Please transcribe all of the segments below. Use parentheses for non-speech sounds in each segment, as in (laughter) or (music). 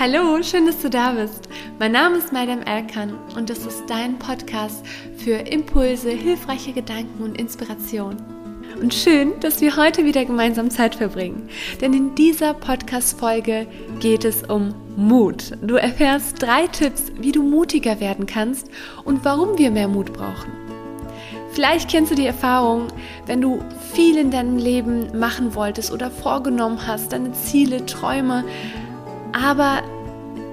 Hallo, schön, dass du da bist. Mein Name ist Madame Elkan und das ist dein Podcast für Impulse, hilfreiche Gedanken und Inspiration. Und schön, dass wir heute wieder gemeinsam Zeit verbringen. Denn in dieser Podcast-Folge geht es um Mut. Du erfährst drei Tipps, wie du mutiger werden kannst und warum wir mehr Mut brauchen. Vielleicht kennst du die Erfahrung, wenn du viel in deinem Leben machen wolltest oder vorgenommen hast, deine Ziele, Träume, aber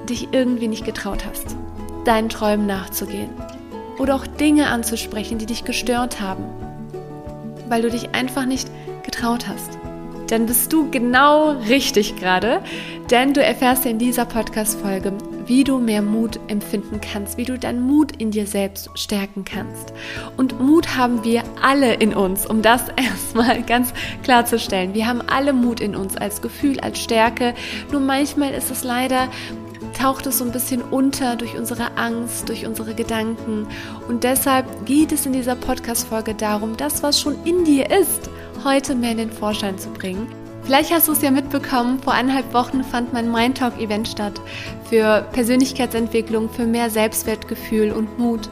dich irgendwie nicht getraut hast, deinen Träumen nachzugehen. Oder auch Dinge anzusprechen, die dich gestört haben, weil du dich einfach nicht getraut hast. Dann bist du genau richtig gerade, denn du erfährst in dieser Podcast-Folge, wie du mehr Mut empfinden kannst, wie du deinen Mut in dir selbst stärken kannst. Und Mut haben wir alle in uns, um das (laughs) erstmal ganz klarzustellen. Wir haben alle Mut in uns als Gefühl, als Stärke. Nur manchmal ist es leider taucht es so ein bisschen unter durch unsere Angst, durch unsere Gedanken. Und deshalb geht es in dieser Podcast-Folge darum, das, was schon in dir ist, heute mehr in den Vorschein zu bringen. Vielleicht hast du es ja mitbekommen, vor eineinhalb Wochen fand mein Mind Talk Event statt für Persönlichkeitsentwicklung, für mehr Selbstwertgefühl und Mut.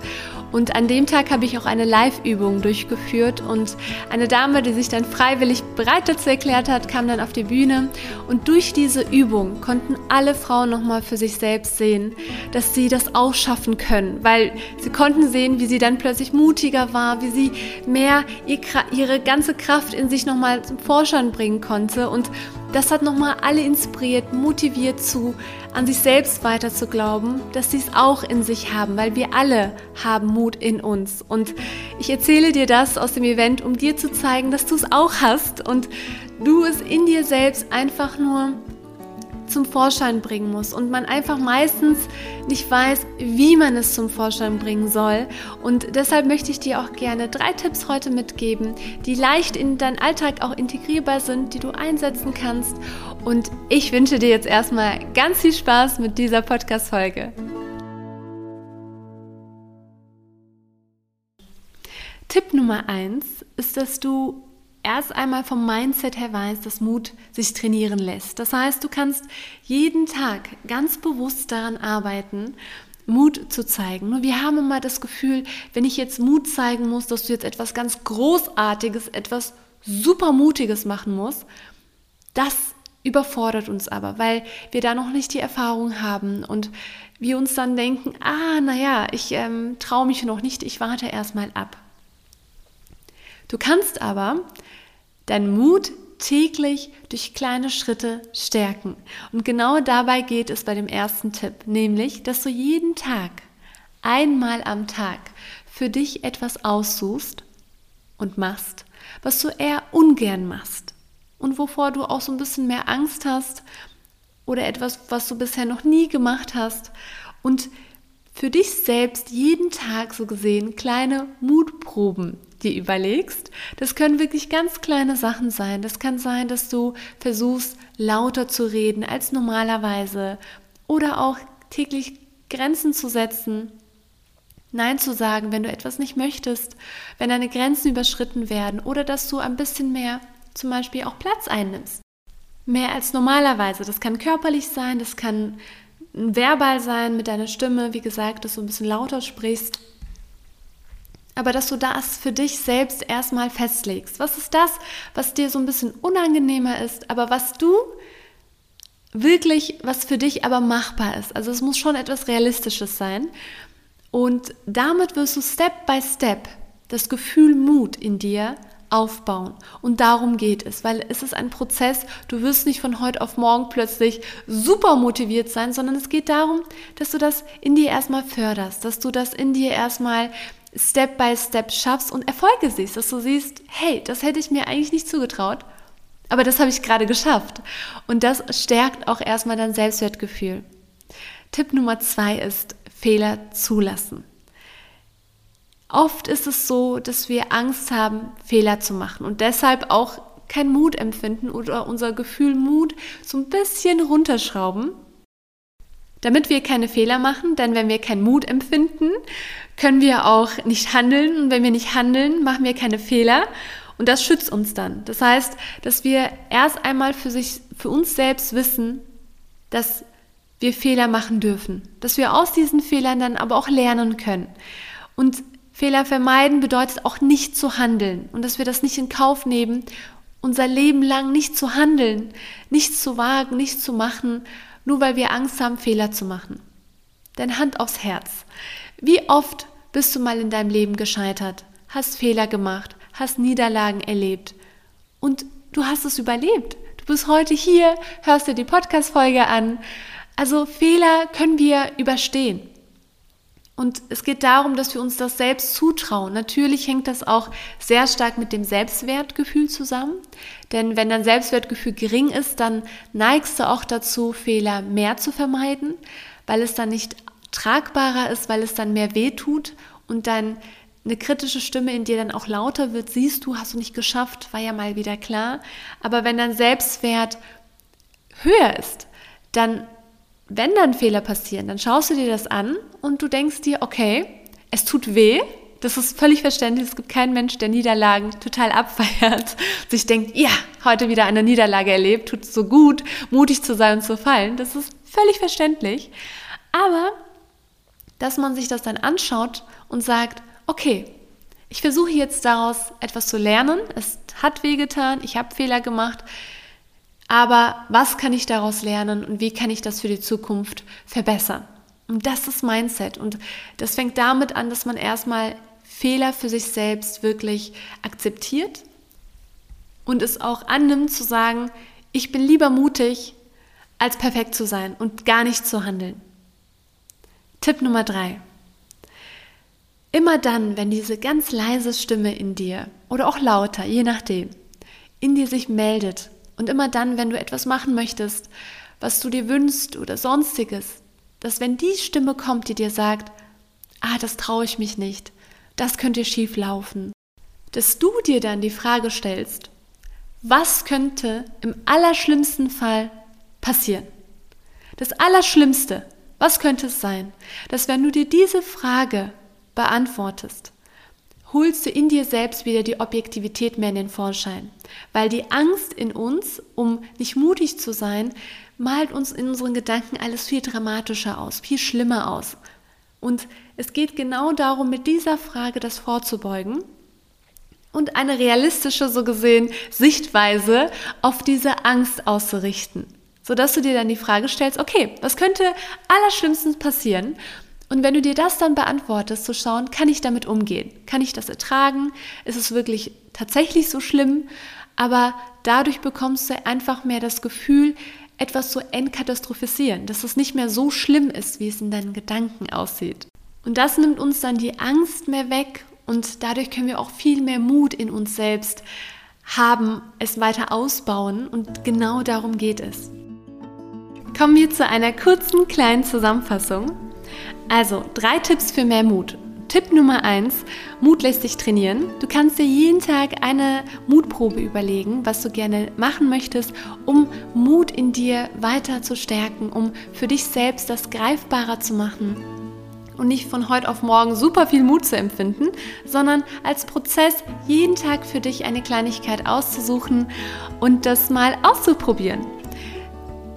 Und an dem Tag habe ich auch eine Live-Übung durchgeführt. Und eine Dame, die sich dann freiwillig bereit dazu erklärt hat, kam dann auf die Bühne. Und durch diese Übung konnten alle Frauen nochmal für sich selbst sehen, dass sie das auch schaffen können, weil sie konnten sehen, wie sie dann plötzlich mutiger war, wie sie mehr ihre ganze Kraft in sich nochmal zum Vorschein bringen konnte. Und das hat nochmal alle inspiriert, motiviert zu, an sich selbst weiter zu glauben, dass sie es auch in sich haben, weil wir alle haben Mut in uns. Und ich erzähle dir das aus dem Event, um dir zu zeigen, dass du es auch hast und du es in dir selbst einfach nur zum Vorschein bringen muss und man einfach meistens nicht weiß, wie man es zum Vorschein bringen soll. Und deshalb möchte ich dir auch gerne drei Tipps heute mitgeben, die leicht in deinen Alltag auch integrierbar sind, die du einsetzen kannst. Und ich wünsche dir jetzt erstmal ganz viel Spaß mit dieser Podcast-Folge. Tipp Nummer eins ist, dass du erst einmal vom Mindset her weißt, dass Mut sich trainieren lässt. Das heißt, du kannst jeden Tag ganz bewusst daran arbeiten, Mut zu zeigen. Nur wir haben immer das Gefühl, wenn ich jetzt Mut zeigen muss, dass du jetzt etwas ganz Großartiges, etwas Supermutiges machen musst, das überfordert uns aber, weil wir da noch nicht die Erfahrung haben und wir uns dann denken, ah, naja, ich ähm, traue mich noch nicht, ich warte erstmal ab. Du kannst aber deinen Mut täglich durch kleine Schritte stärken. Und genau dabei geht es bei dem ersten Tipp, nämlich, dass du jeden Tag, einmal am Tag, für dich etwas aussuchst und machst, was du eher ungern machst und wovor du auch so ein bisschen mehr Angst hast oder etwas, was du bisher noch nie gemacht hast und für dich selbst jeden Tag so gesehen kleine Mutproben dir überlegst. Das können wirklich ganz kleine Sachen sein. Das kann sein, dass du versuchst, lauter zu reden als normalerweise oder auch täglich Grenzen zu setzen. Nein zu sagen, wenn du etwas nicht möchtest, wenn deine Grenzen überschritten werden oder dass du ein bisschen mehr zum Beispiel auch Platz einnimmst. Mehr als normalerweise. Das kann körperlich sein, das kann verbal sein mit deiner Stimme, wie gesagt, dass du ein bisschen lauter sprichst aber dass du das für dich selbst erstmal festlegst. Was ist das, was dir so ein bisschen unangenehmer ist, aber was du wirklich, was für dich aber machbar ist. Also es muss schon etwas Realistisches sein. Und damit wirst du Step by Step das Gefühl Mut in dir aufbauen. Und darum geht es, weil es ist ein Prozess. Du wirst nicht von heute auf morgen plötzlich super motiviert sein, sondern es geht darum, dass du das in dir erstmal förderst, dass du das in dir erstmal Step by Step schaffst und Erfolge siehst, dass du siehst, hey, das hätte ich mir eigentlich nicht zugetraut, aber das habe ich gerade geschafft. Und das stärkt auch erstmal dein Selbstwertgefühl. Tipp Nummer zwei ist Fehler zulassen. Oft ist es so, dass wir Angst haben, Fehler zu machen und deshalb auch kein Mut empfinden oder unser Gefühl Mut so ein bisschen runterschrauben damit wir keine Fehler machen, denn wenn wir keinen Mut empfinden, können wir auch nicht handeln. Und wenn wir nicht handeln, machen wir keine Fehler. Und das schützt uns dann. Das heißt, dass wir erst einmal für sich, für uns selbst wissen, dass wir Fehler machen dürfen, dass wir aus diesen Fehlern dann aber auch lernen können. Und Fehler vermeiden bedeutet auch nicht zu handeln und dass wir das nicht in Kauf nehmen, unser Leben lang nicht zu handeln, nichts zu wagen, nichts zu machen, nur weil wir Angst haben, Fehler zu machen. Denn Hand aufs Herz. Wie oft bist du mal in deinem Leben gescheitert, hast Fehler gemacht, hast Niederlagen erlebt und du hast es überlebt. Du bist heute hier, hörst dir die Podcast-Folge an. Also Fehler können wir überstehen. Und es geht darum, dass wir uns das selbst zutrauen. Natürlich hängt das auch sehr stark mit dem Selbstwertgefühl zusammen. Denn wenn dein Selbstwertgefühl gering ist, dann neigst du auch dazu, Fehler mehr zu vermeiden, weil es dann nicht tragbarer ist, weil es dann mehr wehtut und dann eine kritische Stimme in dir dann auch lauter wird, siehst du, hast du nicht geschafft, war ja mal wieder klar. Aber wenn dein Selbstwert höher ist, dann wenn dann Fehler passieren, dann schaust du dir das an und du denkst dir, okay, es tut weh. Das ist völlig verständlich. Es gibt keinen Mensch, der Niederlagen total abfeiert, (laughs) sich denkt, ja, heute wieder eine Niederlage erlebt, tut so gut, mutig zu sein und zu fallen. Das ist völlig verständlich. Aber, dass man sich das dann anschaut und sagt, okay, ich versuche jetzt daraus etwas zu lernen. Es hat wehgetan, ich habe Fehler gemacht. Aber was kann ich daraus lernen und wie kann ich das für die Zukunft verbessern? Und das ist Mindset. Und das fängt damit an, dass man erstmal Fehler für sich selbst wirklich akzeptiert und es auch annimmt zu sagen, ich bin lieber mutig, als perfekt zu sein und gar nicht zu handeln. Tipp Nummer drei. Immer dann, wenn diese ganz leise Stimme in dir oder auch lauter, je nachdem, in dir sich meldet und immer dann, wenn du etwas machen möchtest, was du dir wünschst oder sonstiges, dass wenn die Stimme kommt, die dir sagt, ah, das traue ich mich nicht, das könnte schief laufen, dass du dir dann die Frage stellst, was könnte im allerschlimmsten Fall passieren? Das Allerschlimmste, was könnte es sein, dass wenn du dir diese Frage beantwortest, holst du in dir selbst wieder die Objektivität mehr in den Vorschein. Weil die Angst in uns, um nicht mutig zu sein, malt uns in unseren Gedanken alles viel dramatischer aus, viel schlimmer aus. Und es geht genau darum, mit dieser Frage das vorzubeugen und eine realistische, so gesehen, Sichtweise auf diese Angst auszurichten. Sodass du dir dann die Frage stellst, okay, was könnte allerschlimmstens passieren? Und wenn du dir das dann beantwortest, zu schauen, kann ich damit umgehen? Kann ich das ertragen? Ist es wirklich tatsächlich so schlimm? Aber dadurch bekommst du einfach mehr das Gefühl, etwas zu entkatastrophisieren, dass es nicht mehr so schlimm ist, wie es in deinen Gedanken aussieht. Und das nimmt uns dann die Angst mehr weg und dadurch können wir auch viel mehr Mut in uns selbst haben, es weiter ausbauen und genau darum geht es. Kommen wir zu einer kurzen kleinen Zusammenfassung. Also, drei Tipps für mehr Mut. Tipp Nummer eins: Mut lässt sich trainieren. Du kannst dir jeden Tag eine Mutprobe überlegen, was du gerne machen möchtest, um Mut in dir weiter zu stärken, um für dich selbst das greifbarer zu machen und nicht von heute auf morgen super viel Mut zu empfinden, sondern als Prozess jeden Tag für dich eine Kleinigkeit auszusuchen und das mal auszuprobieren.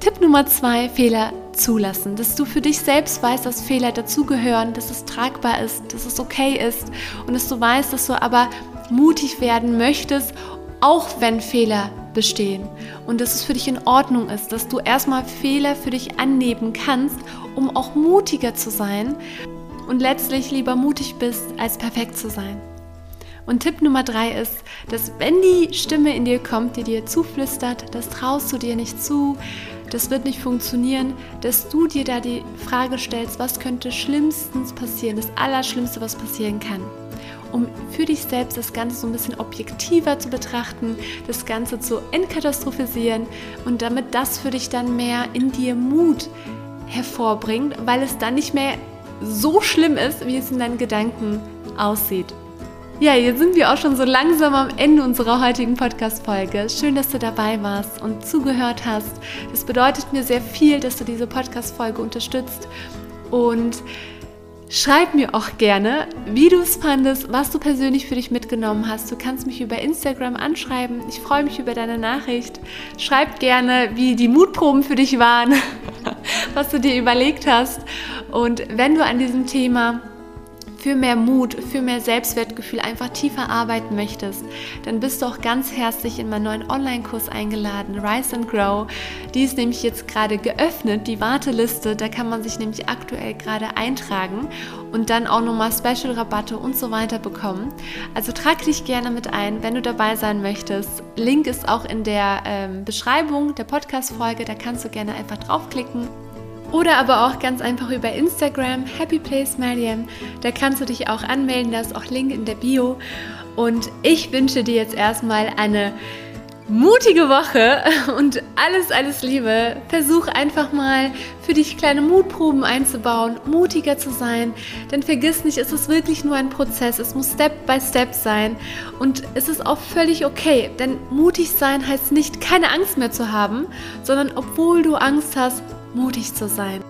Tipp Nummer zwei, Fehler zulassen, dass du für dich selbst weißt, dass Fehler dazugehören, dass es tragbar ist, dass es okay ist und dass du weißt, dass du aber mutig werden möchtest, auch wenn Fehler bestehen und dass es für dich in Ordnung ist, dass du erstmal Fehler für dich annehmen kannst, um auch mutiger zu sein und letztlich lieber mutig bist, als perfekt zu sein. Und Tipp Nummer drei ist, dass wenn die Stimme in dir kommt, die dir zuflüstert, das traust du dir nicht zu, das wird nicht funktionieren, dass du dir da die Frage stellst, was könnte schlimmstens passieren, das Allerschlimmste, was passieren kann. Um für dich selbst das Ganze so ein bisschen objektiver zu betrachten, das Ganze zu entkatastrophisieren und damit das für dich dann mehr in dir Mut hervorbringt, weil es dann nicht mehr so schlimm ist, wie es in deinen Gedanken aussieht. Ja, jetzt sind wir auch schon so langsam am Ende unserer heutigen Podcast-Folge. Schön, dass du dabei warst und zugehört hast. Das bedeutet mir sehr viel, dass du diese Podcast-Folge unterstützt. Und schreib mir auch gerne, wie du es fandest, was du persönlich für dich mitgenommen hast. Du kannst mich über Instagram anschreiben. Ich freue mich über deine Nachricht. Schreib gerne, wie die Mutproben für dich waren. (laughs) was du dir überlegt hast. Und wenn du an diesem Thema für mehr Mut, für mehr Selbstwertgefühl einfach tiefer arbeiten möchtest, dann bist du auch ganz herzlich in meinen neuen Online-Kurs eingeladen, Rise and Grow. Die ist nämlich jetzt gerade geöffnet, die Warteliste, da kann man sich nämlich aktuell gerade eintragen und dann auch nochmal Special-Rabatte und so weiter bekommen. Also trag dich gerne mit ein, wenn du dabei sein möchtest. Link ist auch in der ähm, Beschreibung der Podcast-Folge, da kannst du gerne einfach draufklicken oder aber auch ganz einfach über Instagram, Happy Place Mariam. Da kannst du dich auch anmelden, da ist auch Link in der Bio. Und ich wünsche dir jetzt erstmal eine mutige Woche (laughs) und alles, alles Liebe. Versuch einfach mal für dich kleine Mutproben einzubauen, mutiger zu sein. Denn vergiss nicht, es ist wirklich nur ein Prozess. Es muss Step by Step sein. Und es ist auch völlig okay. Denn mutig sein heißt nicht, keine Angst mehr zu haben, sondern obwohl du Angst hast, mutig zu sein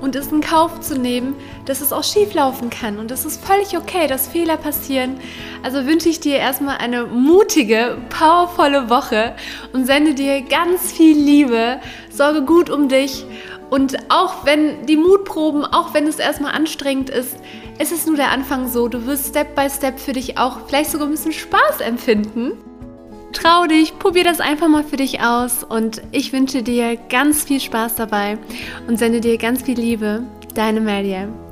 und es in Kauf zu nehmen, dass es auch schief laufen kann. Und es ist völlig okay, dass Fehler passieren. Also wünsche ich dir erstmal eine mutige, powervolle Woche und sende dir ganz viel Liebe. Sorge gut um dich. Und auch wenn die Mutproben, auch wenn es erstmal anstrengend ist, es ist nur der Anfang so. Du wirst Step by Step für dich auch vielleicht sogar ein bisschen Spaß empfinden. Trau dich, probier das einfach mal für dich aus und ich wünsche dir ganz viel Spaß dabei und sende dir ganz viel Liebe. Deine Mariam.